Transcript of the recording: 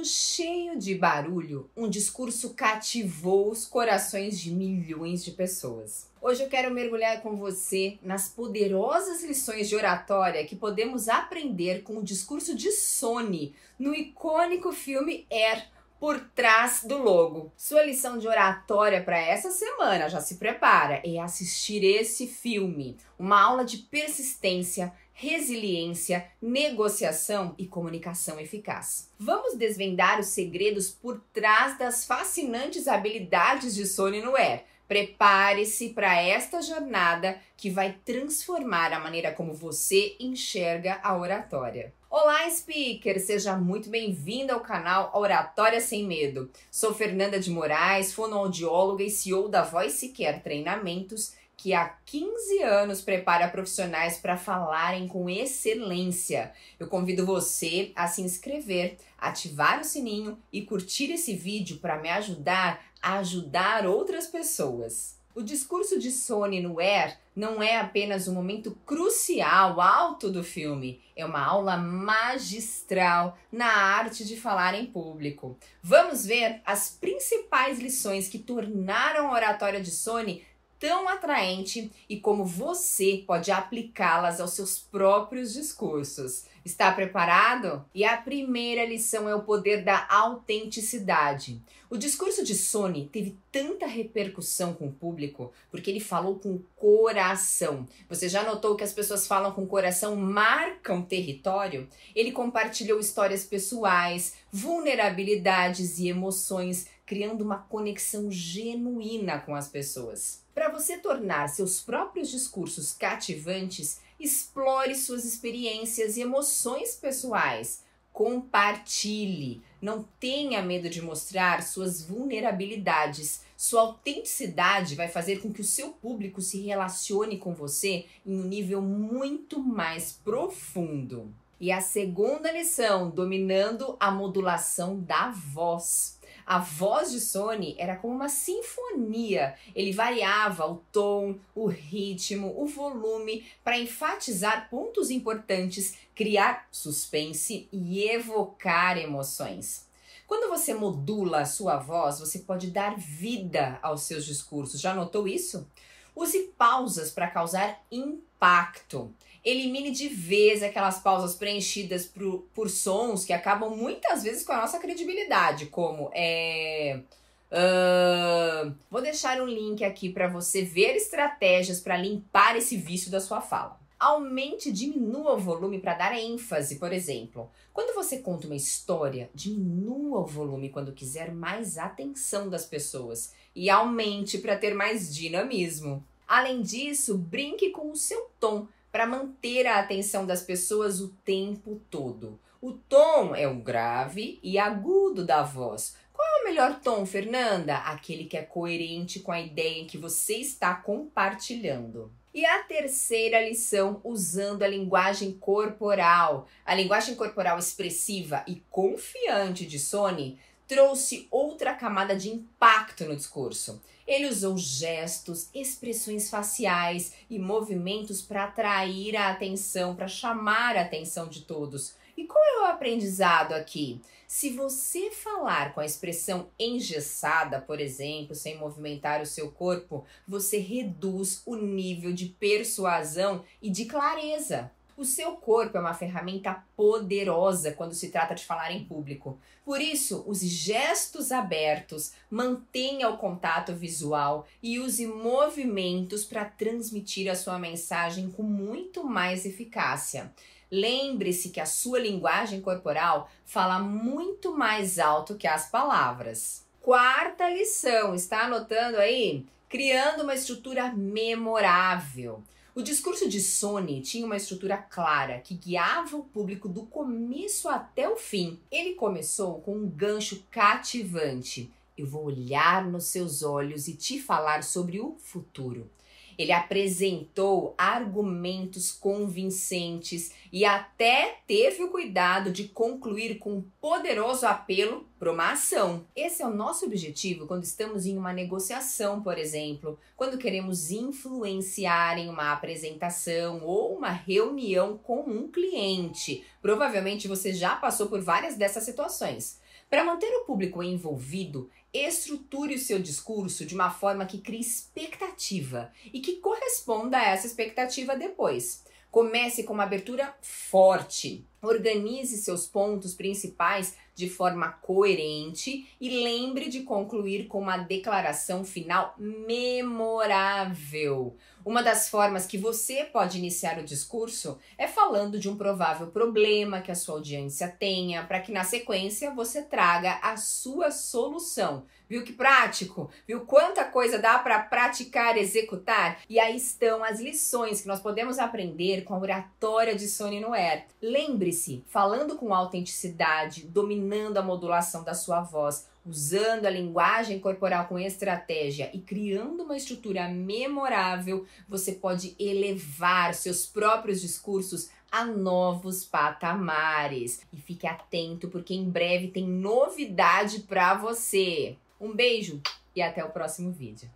mundo cheio de barulho, um discurso cativou os corações de milhões de pessoas. Hoje eu quero mergulhar com você nas poderosas lições de oratória que podemos aprender com o discurso de Sony no icônico filme Air por trás do logo. Sua lição de oratória para essa semana, já se prepara, é assistir esse filme. Uma aula de persistência, resiliência, negociação e comunicação eficaz. Vamos desvendar os segredos por trás das fascinantes habilidades de Sony no Air. Prepare-se para esta jornada que vai transformar a maneira como você enxerga a oratória. Olá, speaker! Seja muito bem-vindo ao canal Oratória Sem Medo. Sou Fernanda de Moraes, fonoaudióloga e CEO da Voice Care Treinamentos, que há 15 anos prepara profissionais para falarem com excelência. Eu convido você a se inscrever, ativar o sininho e curtir esse vídeo para me ajudar a ajudar outras pessoas. O discurso de Sony no Air não é apenas um momento crucial, alto do filme, é uma aula magistral na arte de falar em público. Vamos ver as principais lições que tornaram a oratória de Sony tão atraente e como você pode aplicá-las aos seus próprios discursos. Está preparado? E a primeira lição é o poder da autenticidade. O discurso de Sony teve tanta repercussão com o público porque ele falou com coração. Você já notou que as pessoas falam com coração marcam território? Ele compartilhou histórias pessoais, vulnerabilidades e emoções, criando uma conexão genuína com as pessoas. Para você tornar seus próprios discursos cativantes, explore suas experiências e emoções pessoais. Compartilhe. Não tenha medo de mostrar suas vulnerabilidades. Sua autenticidade vai fazer com que o seu público se relacione com você em um nível muito mais profundo. E a segunda lição, dominando a modulação da voz. A voz de Sony era como uma sinfonia. Ele variava o tom, o ritmo, o volume para enfatizar pontos importantes, criar suspense e evocar emoções. Quando você modula a sua voz, você pode dar vida aos seus discursos. Já notou isso? Use pausas para causar impacto. Elimine de vez aquelas pausas preenchidas por, por sons que acabam muitas vezes com a nossa credibilidade, como é. Uh, vou deixar um link aqui para você ver estratégias para limpar esse vício da sua fala. Aumente e diminua o volume para dar ênfase, por exemplo. Quando você conta uma história, diminua o volume quando quiser mais atenção das pessoas e aumente para ter mais dinamismo. Além disso, brinque com o seu tom para manter a atenção das pessoas o tempo todo. O tom é o grave e agudo da voz. Melhor tom, Fernanda? Aquele que é coerente com a ideia que você está compartilhando. E a terceira lição, usando a linguagem corporal. A linguagem corporal expressiva e confiante de Sony trouxe outra camada de impacto no discurso. Ele usou gestos, expressões faciais e movimentos para atrair a atenção, para chamar a atenção de todos. E qual é o aprendizado aqui? Se você falar com a expressão engessada, por exemplo, sem movimentar o seu corpo, você reduz o nível de persuasão e de clareza. O seu corpo é uma ferramenta poderosa quando se trata de falar em público. Por isso, use gestos abertos, mantenha o contato visual e use movimentos para transmitir a sua mensagem com muito mais eficácia. Lembre-se que a sua linguagem corporal fala muito mais alto que as palavras. Quarta lição, está anotando aí? Criando uma estrutura memorável. O discurso de Sony tinha uma estrutura clara que guiava o público do começo até o fim. Ele começou com um gancho cativante. Eu vou olhar nos seus olhos e te falar sobre o futuro. Ele apresentou argumentos convincentes e até teve o cuidado de concluir com um poderoso apelo para uma ação. Esse é o nosso objetivo quando estamos em uma negociação, por exemplo, quando queremos influenciar em uma apresentação ou uma reunião com um cliente. Provavelmente você já passou por várias dessas situações. Para manter o público envolvido, estruture o seu discurso de uma forma que crie expectativa e que corresponda a essa expectativa depois. Comece com uma abertura forte. Organize seus pontos principais de forma coerente e lembre de concluir com uma declaração final memorável. Uma das formas que você pode iniciar o discurso é falando de um provável problema que a sua audiência tenha, para que na sequência você traga a sua solução. Viu que prático? Viu quanta coisa dá para praticar, executar? E aí estão as lições que nós podemos aprender com a oratória de Sony Noer. Lembre-se, falando com autenticidade, dominando a modulação da sua voz, usando a linguagem corporal com estratégia e criando uma estrutura memorável, você pode elevar seus próprios discursos a novos patamares. E fique atento porque em breve tem novidade para você. Um beijo e até o próximo vídeo.